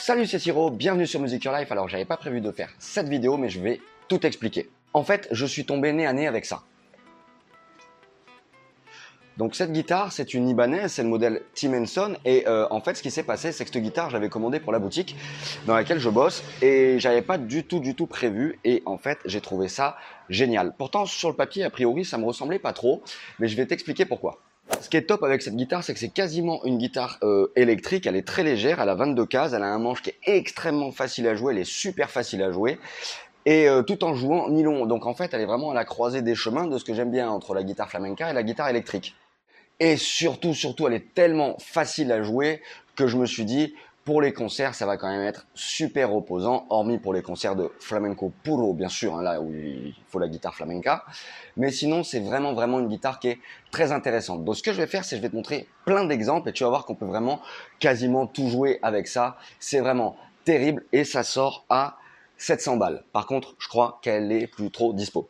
Salut c'est Siro, bienvenue sur Music Your Life. Alors j'avais pas prévu de faire cette vidéo mais je vais tout expliquer. En fait je suis tombé nez à nez avec ça. Donc cette guitare, c'est une Ibanez, c'est le modèle Tim Henson. Et euh, en fait, ce qui s'est passé, c'est que cette guitare, j'avais commandé pour la boutique dans laquelle je bosse et j'avais pas du tout, du tout prévu. Et en fait, j'ai trouvé ça génial. Pourtant, sur le papier, a priori, ça me ressemblait pas trop, mais je vais t'expliquer pourquoi. Ce qui est top avec cette guitare, c'est que c'est quasiment une guitare euh, électrique. Elle est très légère, elle a 22 cases, elle a un manche qui est extrêmement facile à jouer, elle est super facile à jouer. Et euh, tout en jouant nylon. Donc en fait, elle est vraiment à la croisée des chemins de ce que j'aime bien entre la guitare flamenca et la guitare électrique. Et surtout, surtout, elle est tellement facile à jouer que je me suis dit, pour les concerts, ça va quand même être super reposant, hormis pour les concerts de flamenco puro, bien sûr, hein, là où il faut la guitare flamenca. Mais sinon, c'est vraiment, vraiment une guitare qui est très intéressante. Donc, ce que je vais faire, c'est je vais te montrer plein d'exemples et tu vas voir qu'on peut vraiment quasiment tout jouer avec ça. C'est vraiment terrible et ça sort à 700 balles. Par contre, je crois qu'elle est plus trop dispo.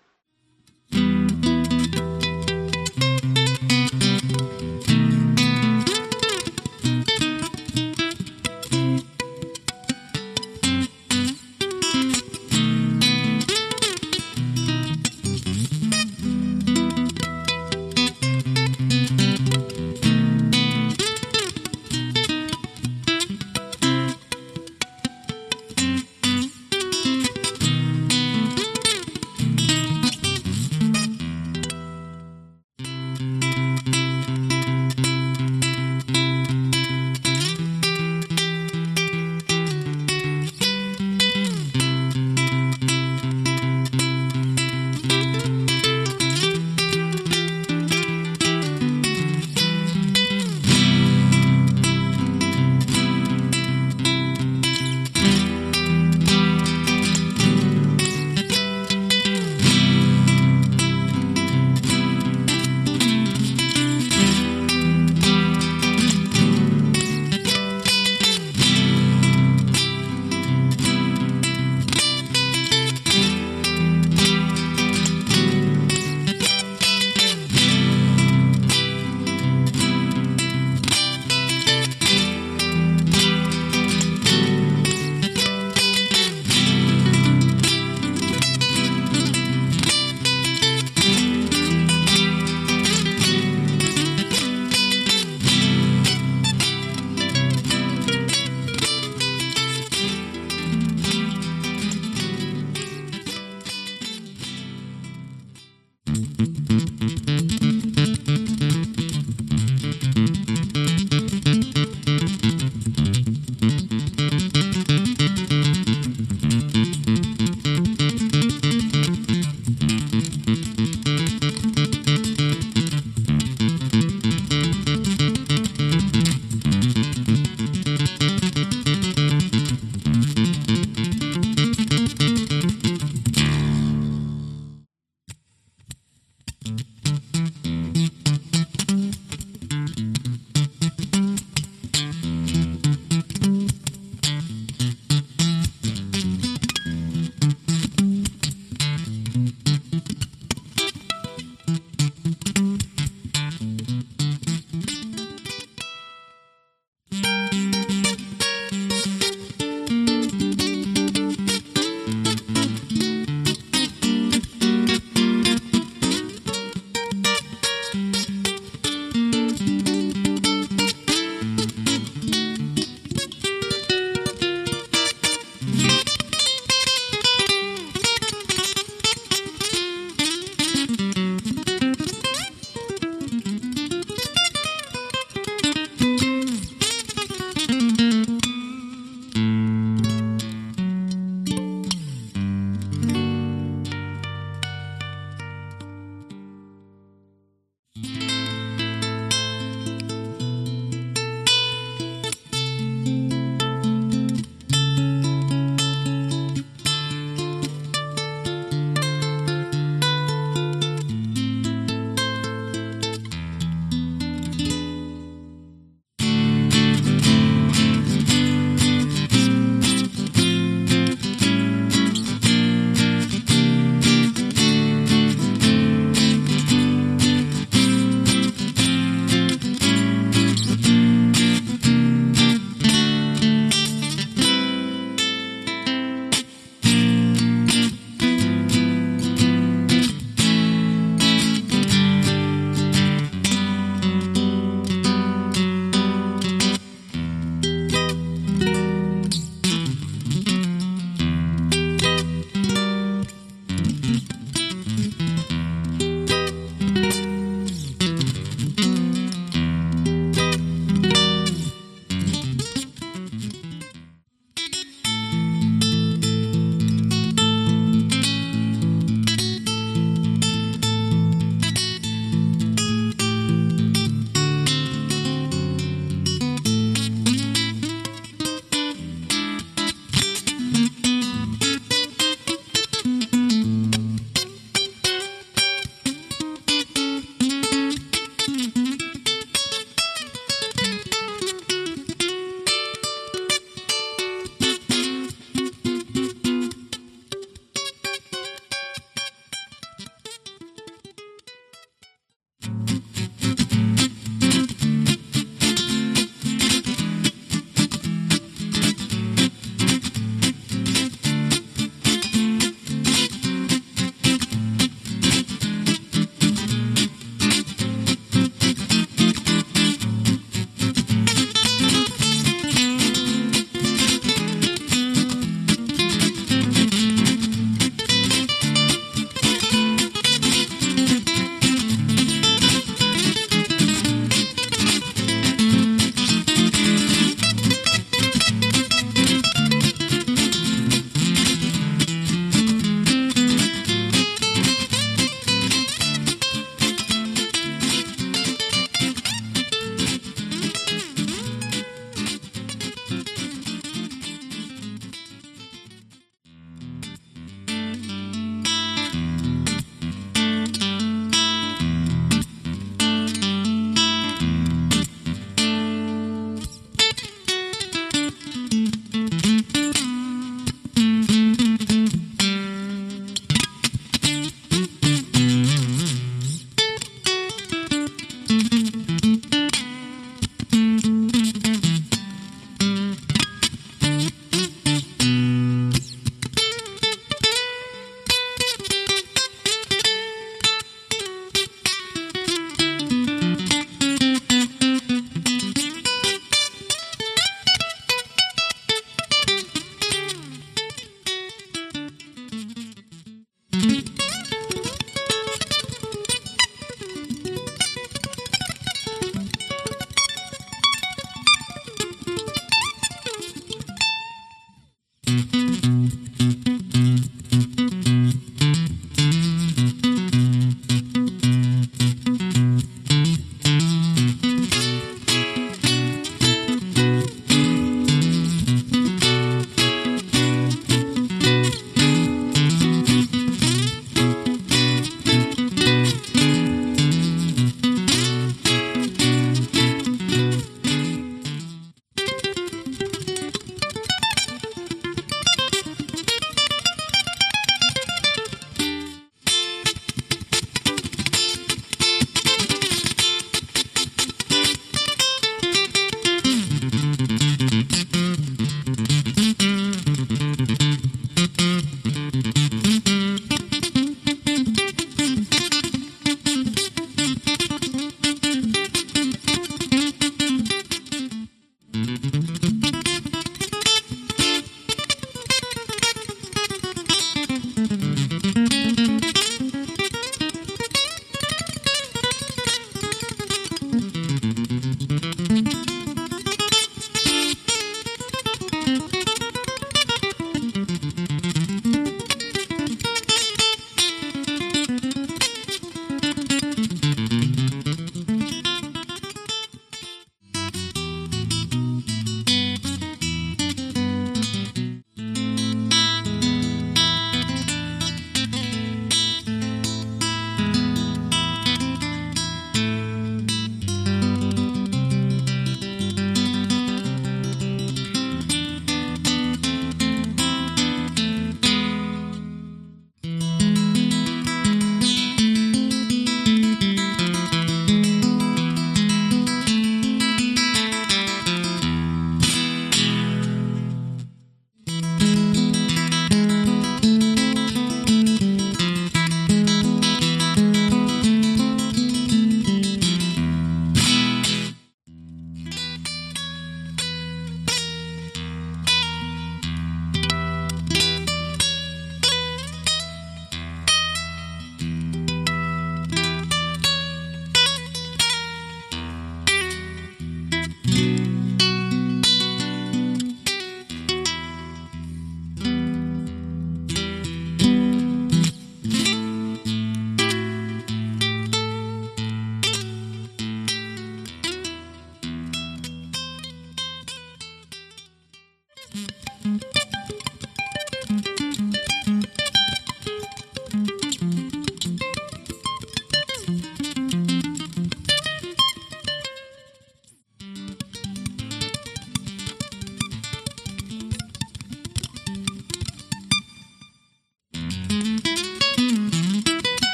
Mm-hmm.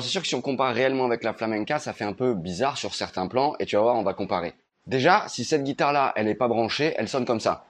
Alors c'est sûr que si on compare réellement avec la flamenca, ça fait un peu bizarre sur certains plans, et tu vas voir, on va comparer. Déjà, si cette guitare-là, elle n'est pas branchée, elle sonne comme ça.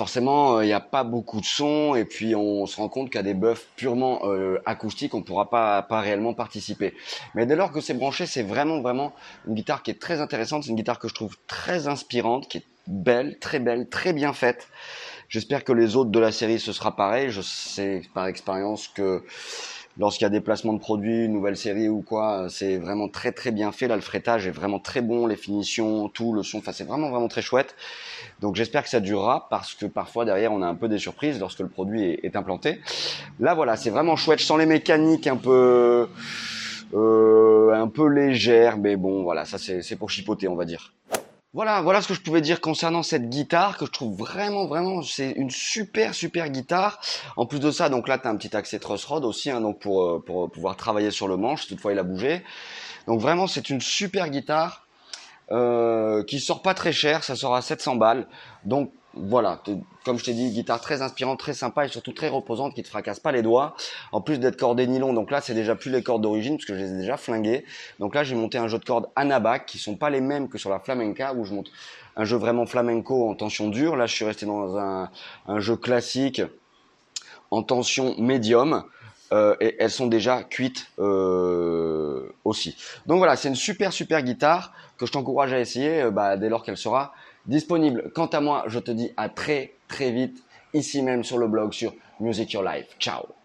Forcément, il n'y a pas beaucoup de son et puis on se rend compte qu'à des buffs purement euh, acoustiques, on ne pourra pas, pas réellement participer. Mais dès lors que c'est branché, c'est vraiment, vraiment une guitare qui est très intéressante. C'est une guitare que je trouve très inspirante, qui est belle, très belle, très bien faite. J'espère que les autres de la série, ce sera pareil. Je sais par expérience que lorsqu'il y a des placements de produits, une nouvelle série ou quoi, c'est vraiment très très bien fait. Là, le fretage est vraiment très bon, les finitions, tout, le son, enfin c'est vraiment vraiment très chouette. Donc j'espère que ça durera parce que parfois derrière on a un peu des surprises lorsque le produit est, implanté. Là voilà, c'est vraiment chouette. Je sens les mécaniques un peu euh, un peu légères, mais bon voilà, ça c'est pour chipoter on va dire. Voilà, voilà ce que je pouvais dire concernant cette guitare que je trouve vraiment, vraiment, c'est une super, super guitare. En plus de ça, donc là, tu un petit accès truss rod aussi, hein, donc pour, euh, pour pouvoir travailler sur le manche, toutefois il a bougé. Donc vraiment, c'est une super guitare euh, qui sort pas très cher, ça sort à 700 balles. Donc voilà, comme je t'ai dit, guitare très inspirante, très sympa et surtout très reposante qui te fracasse pas les doigts. En plus d'être cordé nylon, donc là c'est déjà plus les cordes d'origine parce que je les ai déjà flinguées. Donc là j'ai monté un jeu de cordes Anabac qui sont pas les mêmes que sur la flamenca où je monte un jeu vraiment flamenco en tension dure. Là je suis resté dans un, jeu classique en tension médium. Euh, et elles sont déjà cuites euh, aussi. Donc voilà, c'est une super super guitare que je t'encourage à essayer euh, bah, dès lors qu'elle sera disponible. Quant à moi, je te dis à très très vite ici même sur le blog sur Music Your Life. Ciao